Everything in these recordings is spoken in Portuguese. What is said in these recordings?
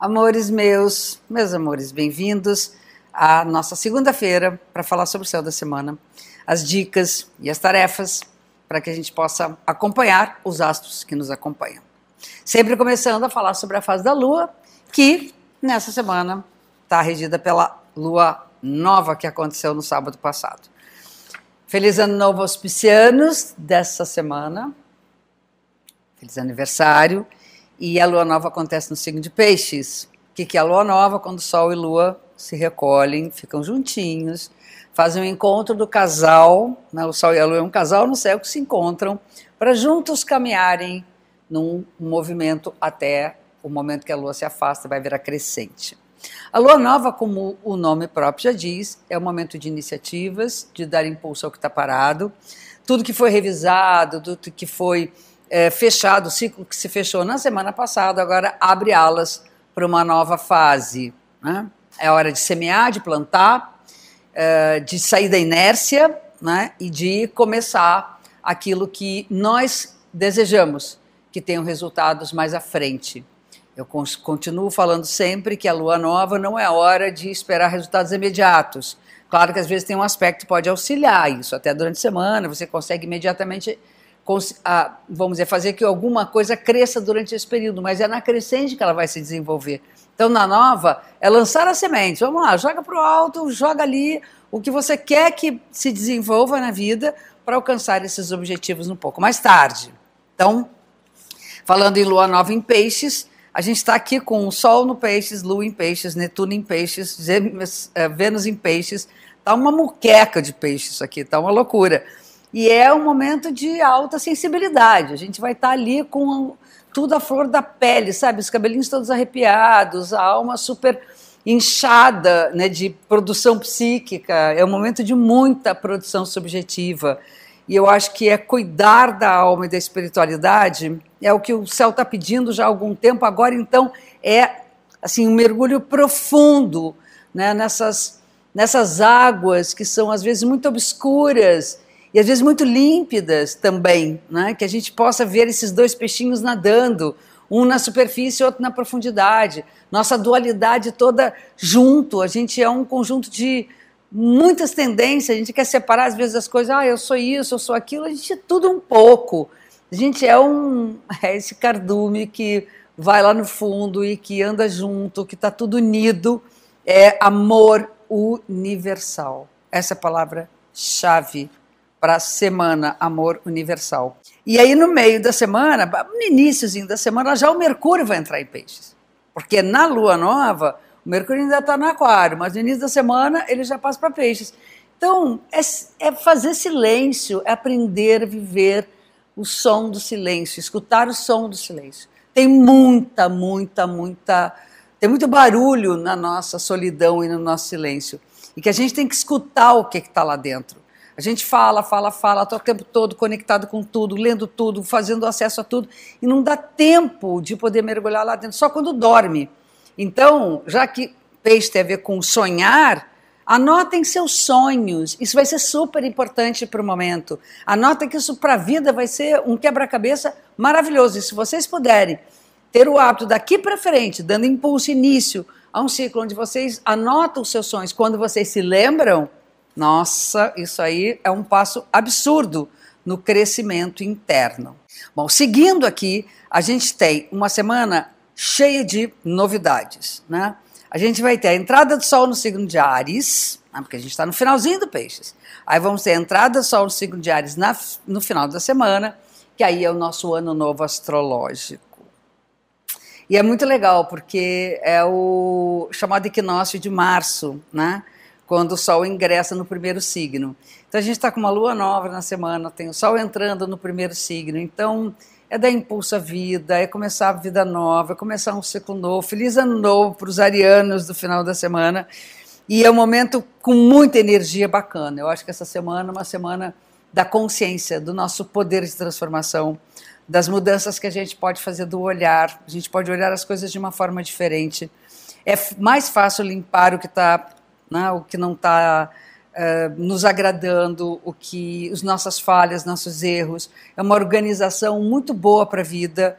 Amores meus, meus amores, bem-vindos à nossa segunda-feira para falar sobre o céu da semana, as dicas e as tarefas para que a gente possa acompanhar os astros que nos acompanham. Sempre começando a falar sobre a fase da Lua, que nessa semana está regida pela Lua nova que aconteceu no sábado passado. Feliz ano novo aos piscianos dessa semana. Feliz aniversário. E a lua nova acontece no signo de Peixes. O que, que é a lua nova? Quando Sol e Lua se recolhem, ficam juntinhos, fazem o um encontro do casal. Né? O Sol e a Lua é um casal no céu que se encontram para juntos caminharem num movimento até o momento que a Lua se afasta, vai virar crescente. A lua nova, como o nome próprio já diz, é o momento de iniciativas, de dar impulso ao que está parado. Tudo que foi revisado, tudo que foi é, fechado, o ciclo que se fechou na semana passada, agora abre alas para uma nova fase. Né? É hora de semear, de plantar, é, de sair da inércia né? e de começar aquilo que nós desejamos que tenham resultados mais à frente. Eu continuo falando sempre que a lua nova não é hora de esperar resultados imediatos. Claro que às vezes tem um aspecto que pode auxiliar isso, até durante a semana você consegue imediatamente vamos dizer, fazer que alguma coisa cresça durante esse período, mas é na crescente que ela vai se desenvolver. Então, na nova, é lançar a semente. Vamos lá, joga para o alto, joga ali o que você quer que se desenvolva na vida para alcançar esses objetivos um pouco mais tarde. Então, falando em lua nova em peixes, a gente está aqui com o Sol no peixes, Lua em peixes, Netuno em peixes, eh, Vênus em peixes. Tá uma muqueca de peixes aqui, tá uma loucura. E é um momento de alta sensibilidade. A gente vai estar ali com tudo à flor da pele, sabe? Os cabelinhos todos arrepiados, a alma super inchada né, de produção psíquica. É um momento de muita produção subjetiva. E eu acho que é cuidar da alma e da espiritualidade é o que o céu está pedindo já há algum tempo. Agora, então, é assim um mergulho profundo né, nessas, nessas águas que são às vezes muito obscuras e às vezes muito límpidas também, né? que a gente possa ver esses dois peixinhos nadando, um na superfície e outro na profundidade. Nossa dualidade toda junto, a gente é um conjunto de muitas tendências, a gente quer separar às vezes as coisas, ah, eu sou isso, eu sou aquilo, a gente é tudo um pouco. A gente é um é esse cardume que vai lá no fundo e que anda junto, que está tudo unido, é amor universal. Essa é a palavra chave para a semana Amor Universal. E aí, no meio da semana, no iníciozinho da semana, já o Mercúrio vai entrar em peixes. Porque na lua nova, o Mercúrio ainda está no Aquário, mas no início da semana ele já passa para peixes. Então, é, é, fazer silêncio, é aprender a viver o som do silêncio, escutar o som do silêncio. Tem muita, muita, muita. Tem muito barulho na nossa solidão e no nosso silêncio. E que a gente tem que escutar o que está lá dentro. A gente fala, fala, fala, está o tempo todo conectado com tudo, lendo tudo, fazendo acesso a tudo, e não dá tempo de poder mergulhar lá dentro, só quando dorme. Então, já que peixe tem a ver com sonhar, anotem seus sonhos. Isso vai ser super importante para o momento. Anotem que isso para a vida vai ser um quebra-cabeça maravilhoso. E se vocês puderem ter o hábito daqui para frente, dando impulso, início a um ciclo onde vocês anotam os seus sonhos, quando vocês se lembram, nossa, isso aí é um passo absurdo no crescimento interno. Bom, seguindo aqui, a gente tem uma semana cheia de novidades, né? A gente vai ter a entrada do Sol no signo de Ares, né? porque a gente está no finalzinho do Peixes. Aí vamos ter a entrada do Sol no signo de Ares na, no final da semana, que aí é o nosso ano novo astrológico. E é muito legal, porque é o chamado equinócio de março, né? Quando o Sol ingressa no primeiro signo. Então a gente está com uma lua nova na semana, tem o Sol entrando no primeiro signo. Então é dar impulso à vida, é começar a vida nova, é começar um ciclo novo. Feliz ano novo para os arianos do final da semana. E é um momento com muita energia bacana. Eu acho que essa semana é uma semana da consciência, do nosso poder de transformação, das mudanças que a gente pode fazer do olhar. A gente pode olhar as coisas de uma forma diferente. É mais fácil limpar o que está né, o que não está eh, nos agradando, o que, as nossas falhas, nossos erros. É uma organização muito boa para a vida.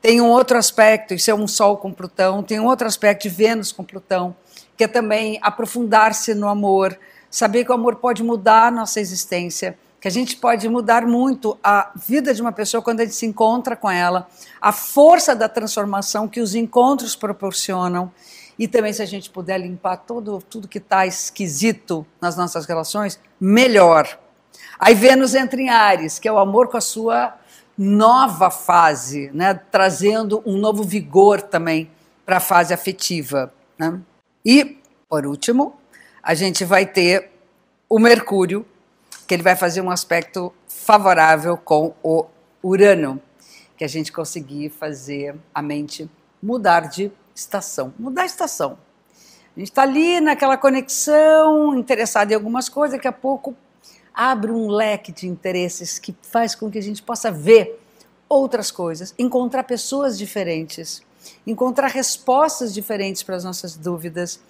Tem um outro aspecto, isso é um Sol com Plutão, tem um outro aspecto de Vênus com Plutão, que é também aprofundar-se no amor, saber que o amor pode mudar a nossa existência, que a gente pode mudar muito a vida de uma pessoa quando a gente se encontra com ela, a força da transformação que os encontros proporcionam e também se a gente puder limpar todo, tudo que está esquisito nas nossas relações, melhor. Aí Vênus entra em Ares, que é o amor com a sua nova fase, né? trazendo um novo vigor também para a fase afetiva. Né? E, por último, a gente vai ter o Mercúrio, que ele vai fazer um aspecto favorável com o Urano, que a gente conseguir fazer a mente mudar de estação, mudar a estação. A gente está ali naquela conexão, interessado em algumas coisas, daqui a pouco abre um leque de interesses que faz com que a gente possa ver outras coisas, encontrar pessoas diferentes, encontrar respostas diferentes para as nossas dúvidas,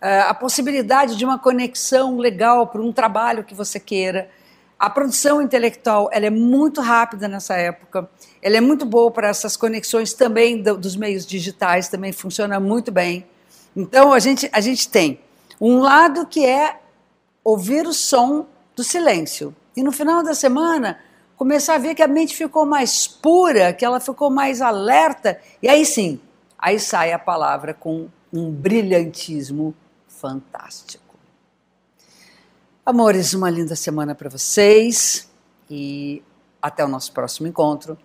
eh, a possibilidade de uma conexão legal para um trabalho que você queira. A produção intelectual ela é muito rápida nessa época, ela é muito boa para essas conexões também do, dos meios digitais, também funciona muito bem. Então a gente, a gente tem um lado que é ouvir o som do silêncio. E no final da semana, começar a ver que a mente ficou mais pura, que ela ficou mais alerta, e aí sim, aí sai a palavra com um brilhantismo fantástico. Amores, uma linda semana para vocês e até o nosso próximo encontro.